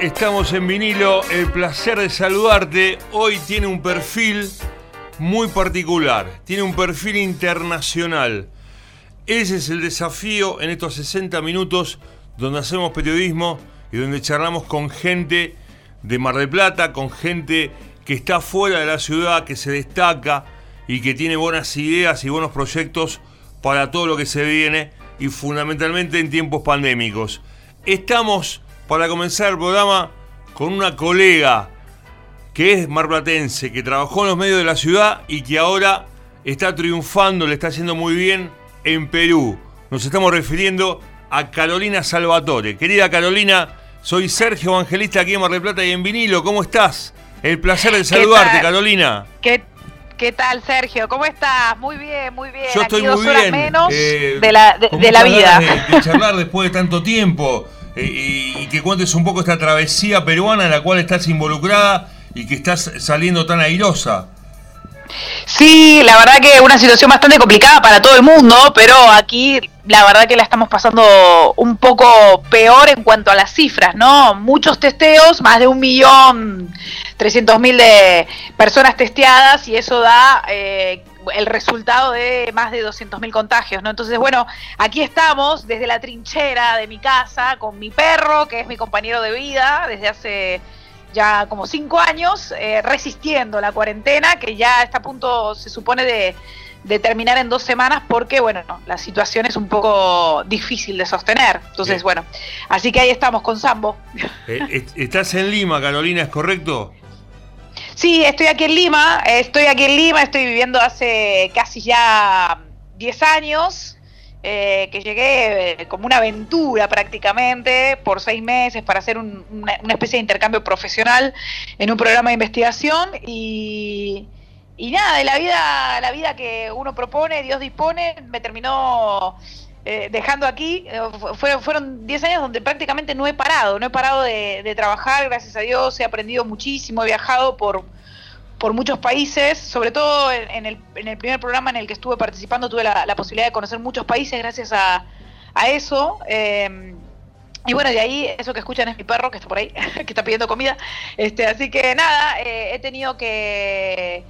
estamos en vinilo, el placer de saludarte. Hoy tiene un perfil muy particular, tiene un perfil internacional. Ese es el desafío en estos 60 minutos donde hacemos periodismo y donde charlamos con gente de Mar del Plata, con gente que está fuera de la ciudad, que se destaca y que tiene buenas ideas y buenos proyectos para todo lo que se viene y fundamentalmente en tiempos pandémicos. Estamos para comenzar el programa con una colega que es marplatense, que trabajó en los medios de la ciudad y que ahora está triunfando, le está haciendo muy bien en Perú. Nos estamos refiriendo a Carolina Salvatore. Querida Carolina, soy Sergio Evangelista aquí en Mar del Plata y en vinilo. ¿Cómo estás? El placer de saludarte, Carolina. ¿Qué, ¿Qué tal, Sergio? ¿Cómo estás? Muy bien, muy bien. Yo estoy muy bien. menos eh, de la, de, la vida. De, charlar después de tanto tiempo eh, y, que cuentes un poco esta travesía peruana en la cual estás involucrada y que estás saliendo tan airosa. Sí, la verdad que una situación bastante complicada para todo el mundo, pero aquí la verdad que la estamos pasando un poco peor en cuanto a las cifras, ¿no? Muchos testeos, más de un millón trescientos mil de personas testeadas y eso da eh, el resultado de más de 200 mil contagios, ¿no? Entonces, bueno, aquí estamos desde la trinchera de mi casa con mi perro, que es mi compañero de vida desde hace ya como cinco años, eh, resistiendo la cuarentena, que ya está a punto, se supone, de, terminar en dos semanas, porque, bueno, la situación es un poco difícil de sostener. Entonces, bueno, así que ahí estamos con Sambo. Eh, ¿Estás en Lima, Carolina, es correcto? Sí, estoy aquí en Lima, estoy aquí en Lima, estoy viviendo hace casi ya 10 años. Eh, que llegué eh, como una aventura prácticamente por seis meses para hacer una, especie de intercambio profesional en un programa de investigación y, y nada, de la vida, la vida que uno propone, Dios dispone, me terminó eh, dejando aquí. fueron, fueron 10 años donde prácticamente no he parado, no he parado de trabajar, gracias a Dios, he aprendido muchísimo, he viajado por por muchos países, sobre todo en, el, en, el, primer programa en el que estuve participando tuve la, posibilidad de conocer muchos países gracias a, eso. Eh, y bueno, de ahí eso que escuchan es mi perro que está por ahí, que está pidiendo comida. Este, así que nada, eh, he tenido que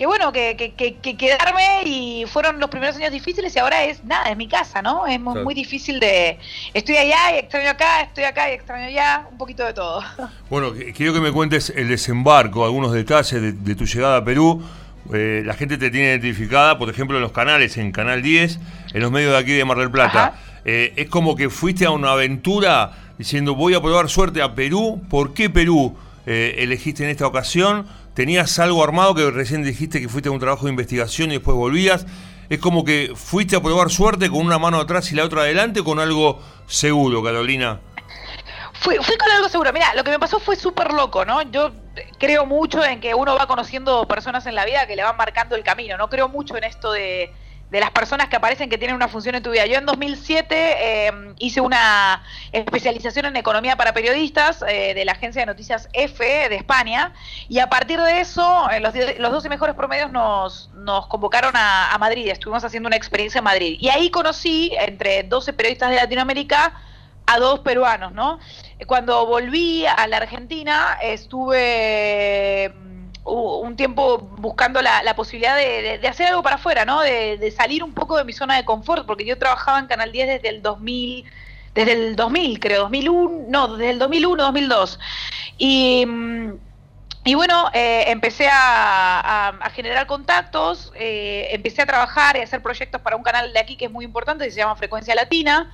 que bueno, que, que, quedarme y fueron los primeros años difíciles y ahora es nada, es mi casa, ¿no? Es muy, difícil de, estoy allá y extraño acá, estoy acá y extraño allá, un poquito de todo. Bueno, quiero que me cuentes el desembarco, algunos detalles de, tu llegada a Perú. Eh, la gente te tiene identificada, por ejemplo, en los canales, en Canal 10, en los medios de aquí de Mar del Plata. Eh, es como que fuiste a una aventura diciendo voy a probar suerte a Perú. ¿Por qué Perú eh, elegiste en esta ocasión? Tenías algo armado que recién dijiste que fuiste a un trabajo de investigación y después volvías. Es como que fuiste a probar suerte con una mano atrás y la otra adelante con algo seguro, Carolina. Fui, fui con algo seguro. Mira, lo que me pasó fue súper loco, ¿no? Yo creo mucho en que uno va conociendo personas en la vida que le van marcando el camino. No creo mucho en esto de de las personas que aparecen que tienen una función en tu vida. Yo en 2007 em, hice una especialización en economía para periodistas eh, de la agencia de noticias EFE de España y a partir de eso eh, los, los 12 mejores promedios nos, nos convocaron a, a, Madrid, estuvimos haciendo una experiencia en Madrid y ahí conocí entre 12 periodistas de Latinoamérica a dos peruanos, ¿no? Cuando volví a la Argentina estuve un tiempo buscando la, posibilidad de, hacer algo para afuera, ¿no? De, salir un poco de mi zona de confort, porque yo trabajaba en Canal 10 desde el 2000, desde el 2000, creo, 2001, no, desde el 2001, 2002. Y, y bueno, eh, empecé a, generar contactos, eh, empecé a trabajar y a hacer proyectos para un canal de aquí que es muy importante, que se llama Frecuencia Latina.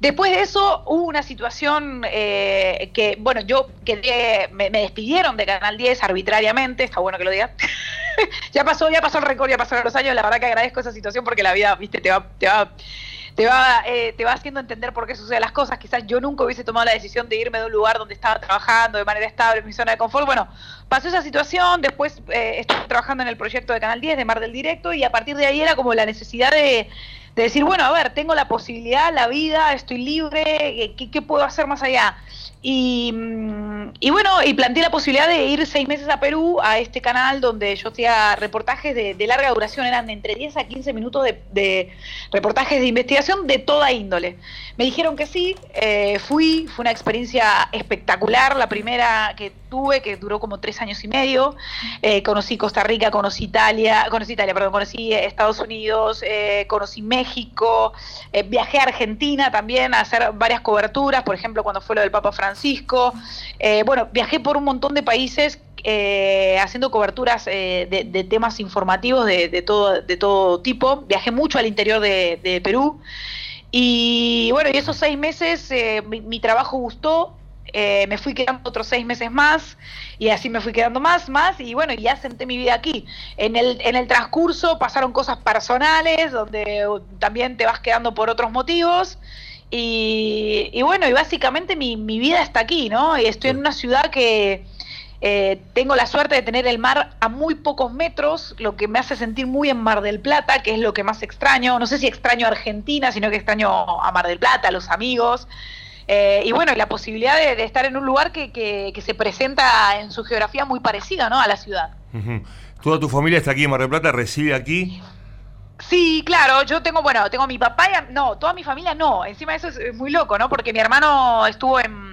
Después de eso hubo una situación eh, que, bueno, yo quedé, me, despidieron de Canal 10 arbitrariamente, está bueno que lo diga. ya pasó, ya pasó el récord, ya pasaron los años, la verdad que agradezco esa situación porque la vida, viste, te va, te va, te va, eh, te va haciendo entender por qué suceden las cosas. Quizás yo nunca hubiese tomado la decisión de irme de un lugar donde estaba trabajando de manera estable, en mi zona de confort. Bueno, pasó esa situación, después eh, estuve trabajando en el proyecto de Canal 10 de Mar del Directo y a partir de ahí era como la necesidad de de decir, bueno, a ver, tengo la posibilidad, la vida, estoy libre, ¿qué, qué puedo hacer más allá? Y, mm, y, bueno, y planteé la posibilidad de ir seis meses a Perú, a este canal donde yo hacía reportajes de, larga duración, eran entre 10 a 15 minutos de, reportajes de investigación de toda índole. Me dijeron que sí, eh, fui, fue una experiencia espectacular, la primera que tuve, que duró como tres años y medio. Eh, conocí Costa Rica, conocí Italia, conocí Italia, perdón, conocí Estados Unidos, eh, conocí México, viajé a Argentina también a hacer varias coberturas, por ejemplo, cuando fue lo del Papa Francisco. bueno, viajé por un montón de países haciendo coberturas de, temas informativos de, todo, de todo tipo. Viajé mucho al interior de, Perú. Y bueno, y esos seis meses mi, trabajo gustó, eh, me fui quedando otros seis meses más y así me fui quedando más, más y bueno, ya senté mi vida aquí. En el, en el transcurso pasaron cosas personales donde también te vas quedando por otros motivos y, bueno, y básicamente mi, vida está aquí, ¿no? Y estoy en una ciudad que eh, tengo la suerte de tener el mar a muy pocos metros, lo que me hace sentir muy en Mar del Plata, que es lo que más extraño. No sé si extraño a Argentina, sino que extraño a Mar del Plata, a los amigos. Eh, y bueno, la posibilidad de, estar en un lugar que, se presenta en su geografía muy parecida ¿no? a la ciudad. ¿Toda tu familia está aquí en Mar del Plata? ¿Reside aquí? Sí, claro, yo tengo, bueno, tengo mi papá y, no, toda mi familia no, encima de eso es, muy loco, ¿no? Porque mi hermano estuvo en,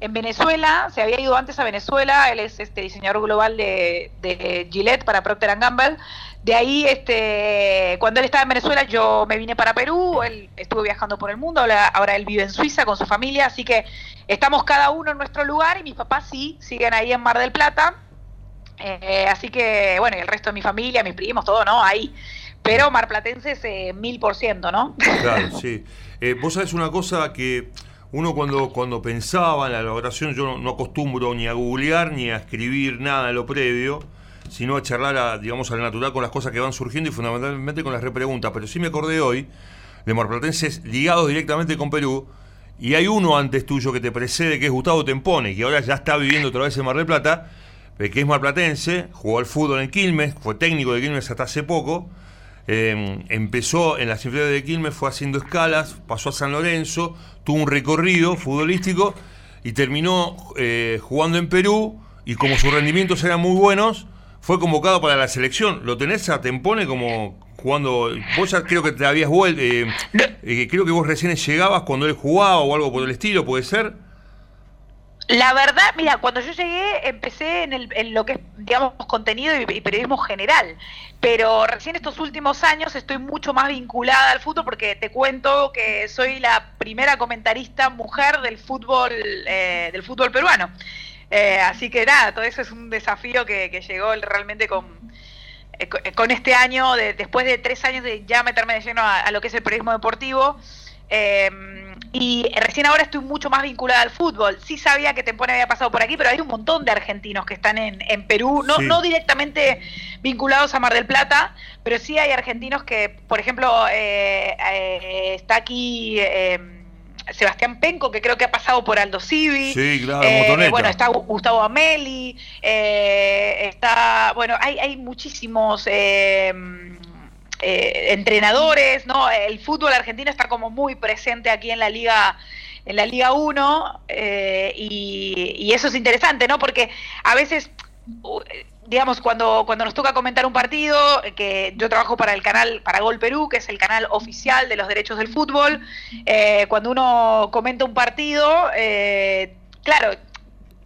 en, Venezuela, se había ido antes a Venezuela, él es este diseñador global de, de Gillette para Procter Gamble, de ahí, este, cuando él estaba en Venezuela, yo me vine para Perú, él estuvo viajando por el mundo, ahora, él vive en Suiza con su familia, así que estamos cada uno en nuestro lugar y mis papás sí, siguen ahí en Mar del Plata. Eh, así que, bueno, y el resto de mi familia, mis primos, todo, ¿no? Ahí. Pero marplatenses eh, mil por ciento, ¿no? Claro, sí. Eh, vos sabés una cosa que uno cuando, cuando pensaba en la elaboración, yo no acostumbro ni a googlear ni a escribir nada en lo previo, sino a charlar, a, digamos, al natural con las cosas que van surgiendo y fundamentalmente con las repreguntas. Pero sí me acordé hoy de marplatenses ligados directamente con Perú. Y hay uno antes tuyo que te precede, que es Gustavo Tempone, que ahora ya está viviendo otra vez en Mar del Plata, eh, que es marplatense, jugó al fútbol en Quilmes, fue técnico de Quilmes hasta hace poco. Em, empezó en las inferiores de Quilmes, fue haciendo escalas, pasó a San Lorenzo, tuvo un recorrido futbolístico y terminó eh, jugando en Perú. Y como sus rendimientos eran muy buenos, fue convocado para la selección. ¿Lo tenés a Tempone como jugando? Vos ya creo que te habías vuelto. Eh, eh, creo que vos recién llegabas cuando él jugaba o algo por el estilo, ¿puede ser? La verdad, mira, cuando yo llegué empecé en, el, en lo que es, digamos, contenido y, periodismo general, pero recién estos últimos años estoy mucho más vinculada al fútbol porque te cuento que soy la primera comentarista mujer del fútbol, eh, del fútbol peruano. Eh, así que nada, todo eso es un desafío que, llegó realmente con, eh, eh, con este año, después de tres años de ya meterme de lleno a, lo que es el periodismo deportivo. Y recién ahora estoy mucho más vinculada al fútbol. Sí sabía que Tempone había pasado por aquí, pero hay un montón de argentinos que están en, Perú, no, no directamente vinculados a Mar del Plata, pero sí hay argentinos que, por ejemplo, está aquí Sebastián Penco, que creo que ha pasado por Aldo Civi. Sí, claro, eh, Bueno, está Gustavo Ameli, eh, está, bueno, hay, hay muchísimos eh, entrenadores, ¿no? El fútbol argentino está como muy presente aquí en la Liga en la Liga 1 y, y, eso es interesante, ¿no? Porque a veces digamos, cuando, cuando nos toca comentar un partido, que yo trabajo para el canal, para Gol Perú, que es el canal oficial de los derechos del fútbol, eh, cuando uno comenta un partido, eh, claro,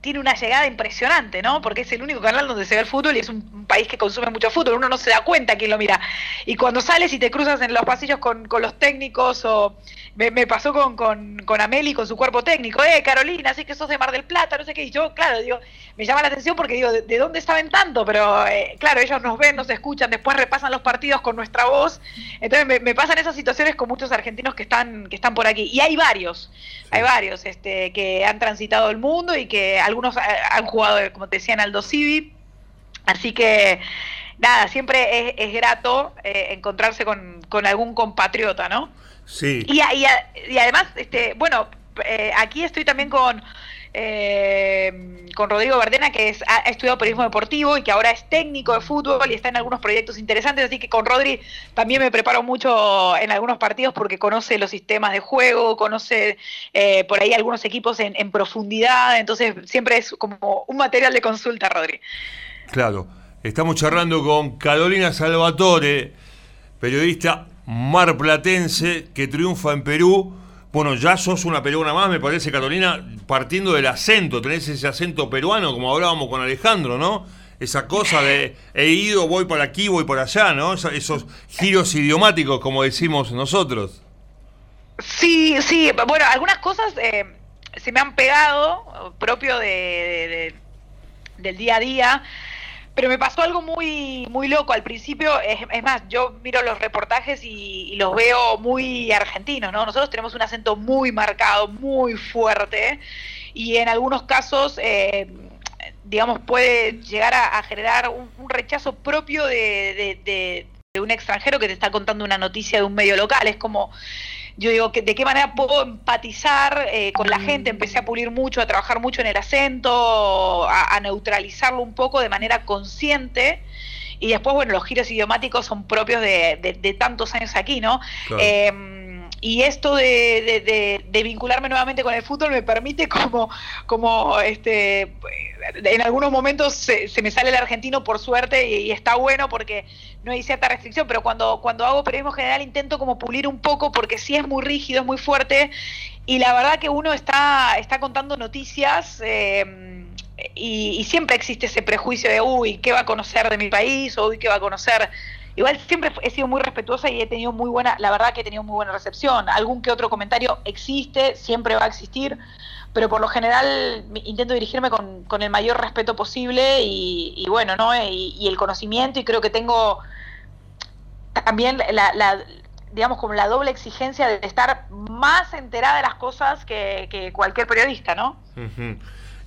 tiene una llegada impresionante, ¿no? Porque es el único canal donde se ve el fútbol y es un país que consume mucho fútbol, uno no se da cuenta quién lo mira. Y cuando sales y te cruzas en los pasillos con, con los técnicos o me, pasó con, con, con Ameli, con su cuerpo técnico, eh, Carolina, así que sos de Mar del Plata, no sé qué, y yo, claro, digo, me llama la atención porque digo, ¿de, dónde saben tanto? Pero eh, claro, ellos nos ven, nos escuchan, después repasan los partidos con nuestra voz, entonces me, pasan esas situaciones con muchos argentinos que están, que están por aquí, y hay varios, hay varios este, que han transitado el mundo y que algunos eh, han jugado, como te decía, en Aldo Civi, así que nada, siempre es, grato eh, encontrarse con, con algún compatriota, ¿no? Sí. Y, y, además, este, bueno, eh, aquí estoy también con, eh, con Rodrigo Verdena, que es, ha estudiado periodismo deportivo y que ahora es técnico de fútbol y está en algunos proyectos interesantes, así que con Rodri también me preparo mucho en algunos partidos porque conoce los sistemas de juego, conoce eh, por ahí algunos equipos en, en profundidad, entonces siempre es como un material de consulta, Rodri. Claro, estamos charlando con Carolina Salvatore, periodista marplatense que triunfa en Perú. Bueno, ya sos una peruana más, me parece, Carolina, partiendo del acento, tenés ese acento peruano, como hablábamos con Alejandro, ¿no? Esa cosa de he ido, voy para aquí, voy por allá, ¿no? Esos giros idiomáticos, como decimos nosotros. Sí, sí, bueno, algunas cosas eh, se me han pegado, propio de, del día a día. Pero me pasó algo muy, muy loco. Al principio, es, más, yo miro los reportajes y, los veo muy argentinos, ¿no? Nosotros tenemos un acento muy marcado, muy fuerte, y en algunos casos, eh, digamos, puede llegar a, generar un, rechazo propio de, de un extranjero que te está contando una noticia de un medio local. Es como yo digo, que ¿de qué manera puedo empatizar eh, con la gente? Empecé a pulir mucho, a trabajar mucho en el acento, a, neutralizarlo un poco de manera consciente. Y después, bueno, los giros idiomáticos son propios de, tantos años aquí, ¿no? Em, y esto de, vincularme nuevamente con el fútbol me permite como, como este, en algunos momentos se, me sale el argentino por suerte y, está bueno porque no hay cierta restricción, pero cuando, cuando hago periodismo general intento como pulir un poco porque sí es muy rígido, es muy fuerte y la verdad que uno está, está contando noticias. Eh, y, y, siempre existe ese prejuicio de, uy, ¿qué va a conocer de mi país? O, uy, ¿qué va a conocer Igual siempre he sido muy respetuosa y he tenido muy buena, la verdad que he tenido muy buena recepción. Algún que otro comentario existe, siempre va a existir, pero por lo general intento dirigirme con, el mayor respeto posible y, bueno, ¿no? Y, el conocimiento y creo que tengo también la, digamos, como la doble exigencia de estar más enterada de las cosas que, cualquier periodista, ¿no?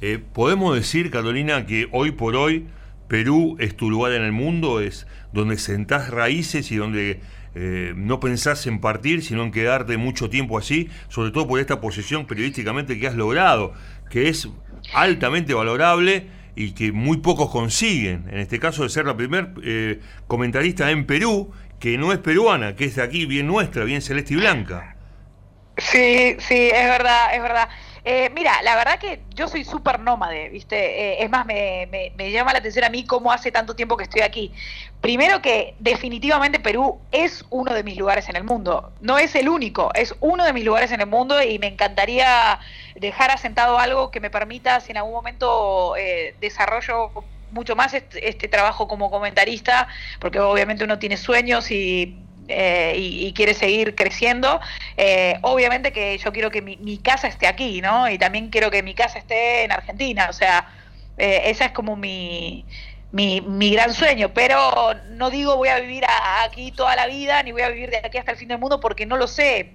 Eh, podemos decir, Carolina, que hoy por hoy Perú es tu lugar en el mundo, es donde sentás raíces y donde eh, no pensás en partir, sino en quedarte mucho tiempo allí, sobre todo por esta posición periodísticamente que has logrado, que es altamente valorable y que muy pocos consiguen. En este caso de ser la primer eh, comentarista en Perú, que no es peruana, que es de aquí, bien nuestra, bien celeste y blanca. Sí, sí, es verdad, es verdad. Eh, mira, la verdad que yo soy súper nómade, ¿viste? Eh, es más, me, me, llama la atención a mí cómo hace tanto tiempo que estoy aquí. Primero que definitivamente Perú es uno de mis lugares en el mundo. No es el único, es uno de mis lugares en el mundo y me encantaría dejar asentado algo que me permita, si en algún momento eh, desarrollo mucho más este, este trabajo como comentarista, porque obviamente uno tiene sueños y eh, y, quiere seguir creciendo, eh, obviamente que yo quiero que mi, casa esté aquí, ¿no? Y también quiero que mi casa esté en Argentina, o sea, eh, esa es como mi, mi, gran sueño, pero no digo voy a vivir aquí toda la vida, ni voy a vivir de aquí hasta el fin del mundo, porque no lo sé.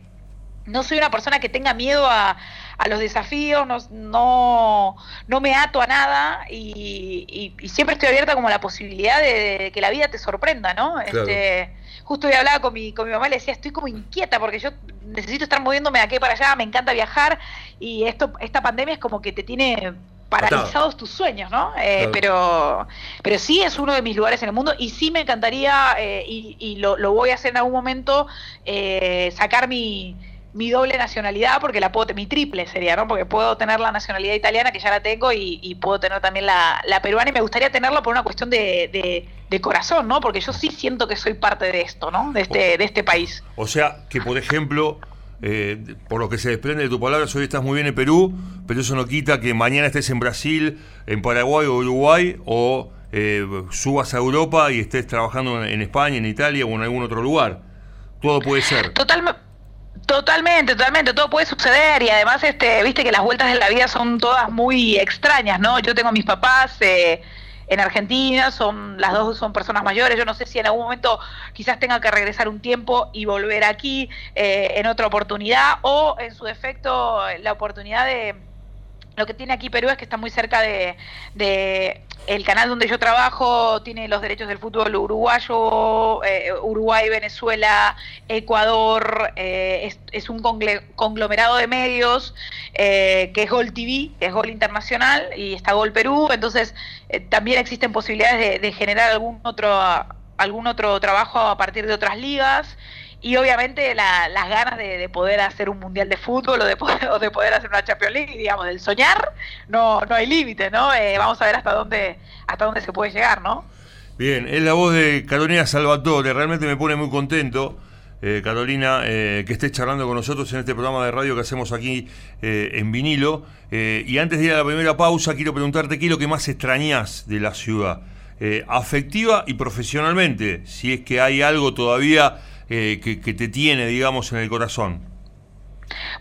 No soy una persona que tenga miedo a, a los desafíos, no, no, no, me ato a nada y, siempre estoy abierta como a la posibilidad de, que la vida te sorprenda, ¿no? Este, justo hoy hablaba con mi, con mi mamá y le decía, estoy como inquieta porque yo necesito estar moviéndome de aquí para allá, me encanta viajar y esto, esta pandemia es como que te tiene paralizados tus sueños, ¿no? Eh, pero, pero sí es uno de mis lugares en el mundo y sí me encantaría, eh, y, lo, lo, voy a hacer en algún momento, eh, sacar mi, mi doble nacionalidad, porque la puedo, mi triple sería, ¿no? Porque puedo tener la nacionalidad italiana, que ya la tengo, y, puedo tener también la, peruana, y me gustaría tenerla por una cuestión de, de, corazón, ¿no? Porque yo sí siento que soy parte de esto, ¿no? De este, de este país. O sea, que por ejemplo, eh, por lo que se desprende de tu palabra, hoy estás muy bien en Perú, pero eso no quita que mañana estés en Brasil, en Paraguay o Uruguay, o eh, subas a Europa y estés trabajando en España, en Italia o en algún otro lugar. Todo puede ser. Totalmente Totalmente, totalmente, todo puede suceder y además, este, viste que las vueltas de la vida son todas muy extrañas, ¿no? Yo tengo mis papás eh, en Argentina, son las dos son personas mayores, yo no sé si en algún momento quizás tenga que regresar un tiempo y volver aquí eh, en otra oportunidad o en su defecto la oportunidad de lo que tiene aquí Perú es que está muy cerca de, el canal donde yo trabajo, tiene los derechos del fútbol uruguayo, eh, Uruguay, Venezuela, Ecuador, eh, es, un conglomerado de medios eh, que es Gol TV, que es Gol Internacional y está Gol Perú, entonces también existen posibilidades de, generar algún otro algún otro trabajo a partir de otras ligas y obviamente las ganas de, poder hacer un mundial de fútbol o de poder, de poder hacer una Champions League, digamos, del soñar, no, no hay límite, ¿no? Eh, vamos a ver hasta dónde, hasta dónde se puede llegar, ¿no? Bien, es la voz de Carolina Salvatore, realmente me pone muy contento. Eh, Carolina, eh, que estés charlando con nosotros en este programa de radio que hacemos aquí en vinilo. y antes de ir a la primera pausa, quiero preguntarte qué es lo que más extrañas de la ciudad, afectiva y profesionalmente, si es que hay algo todavía eh, que, te tiene, digamos, en el corazón?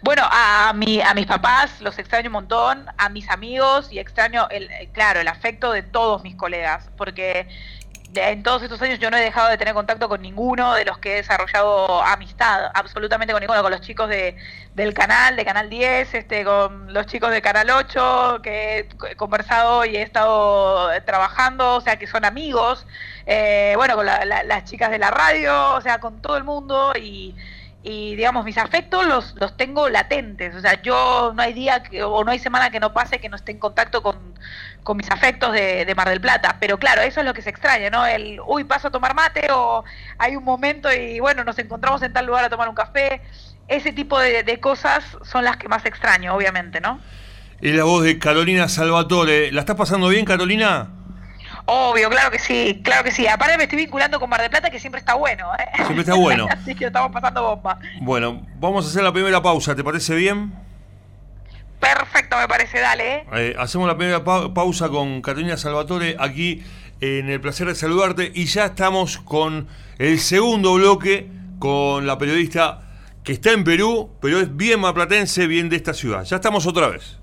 Bueno, a, mi, a mis papás los extraño un montón, a mis amigos y extraño, el, claro, el afecto de todos mis colegas, porque en todos estos años yo no he dejado de tener contacto con ninguno de los que he desarrollado amistad, absolutamente con ninguno, con los chicos de, del canal, de Canal 10, este, con los chicos de Canal 8, que he conversado y he estado trabajando, o sea, que son amigos, eh, bueno, con las chicas de la radio, o sea, con todo el mundo y y digamos mis afectos los, los tengo latentes, o sea, yo no hay día que, o no hay semana que no pase que no esté en contacto con, mis afectos de, Mar del Plata, pero claro, eso es lo que se extraña, ¿no? El, uy, paso a tomar mate o hay un momento y bueno, nos encontramos en tal lugar a tomar un café, ese tipo de, de cosas son las que más extraño, obviamente, ¿no? Es la voz de Carolina Salvatore, ¿la estás pasando bien, Carolina? Obvio, claro que sí, claro que sí. Aparte me estoy vinculando con Mar del Plata, que siempre está bueno. ¿eh? Siempre está bueno. Así que estamos pasando bomba. Bueno, vamos a hacer la primera pausa, ¿te parece bien? Perfecto, me parece, dale. ¿eh? Eh, hacemos la primera pausa con Catalina Salvatore aquí en el placer de saludarte y ya estamos con el segundo bloque con la periodista que está en Perú, pero es bien maplatense, bien de esta ciudad. Ya estamos otra vez.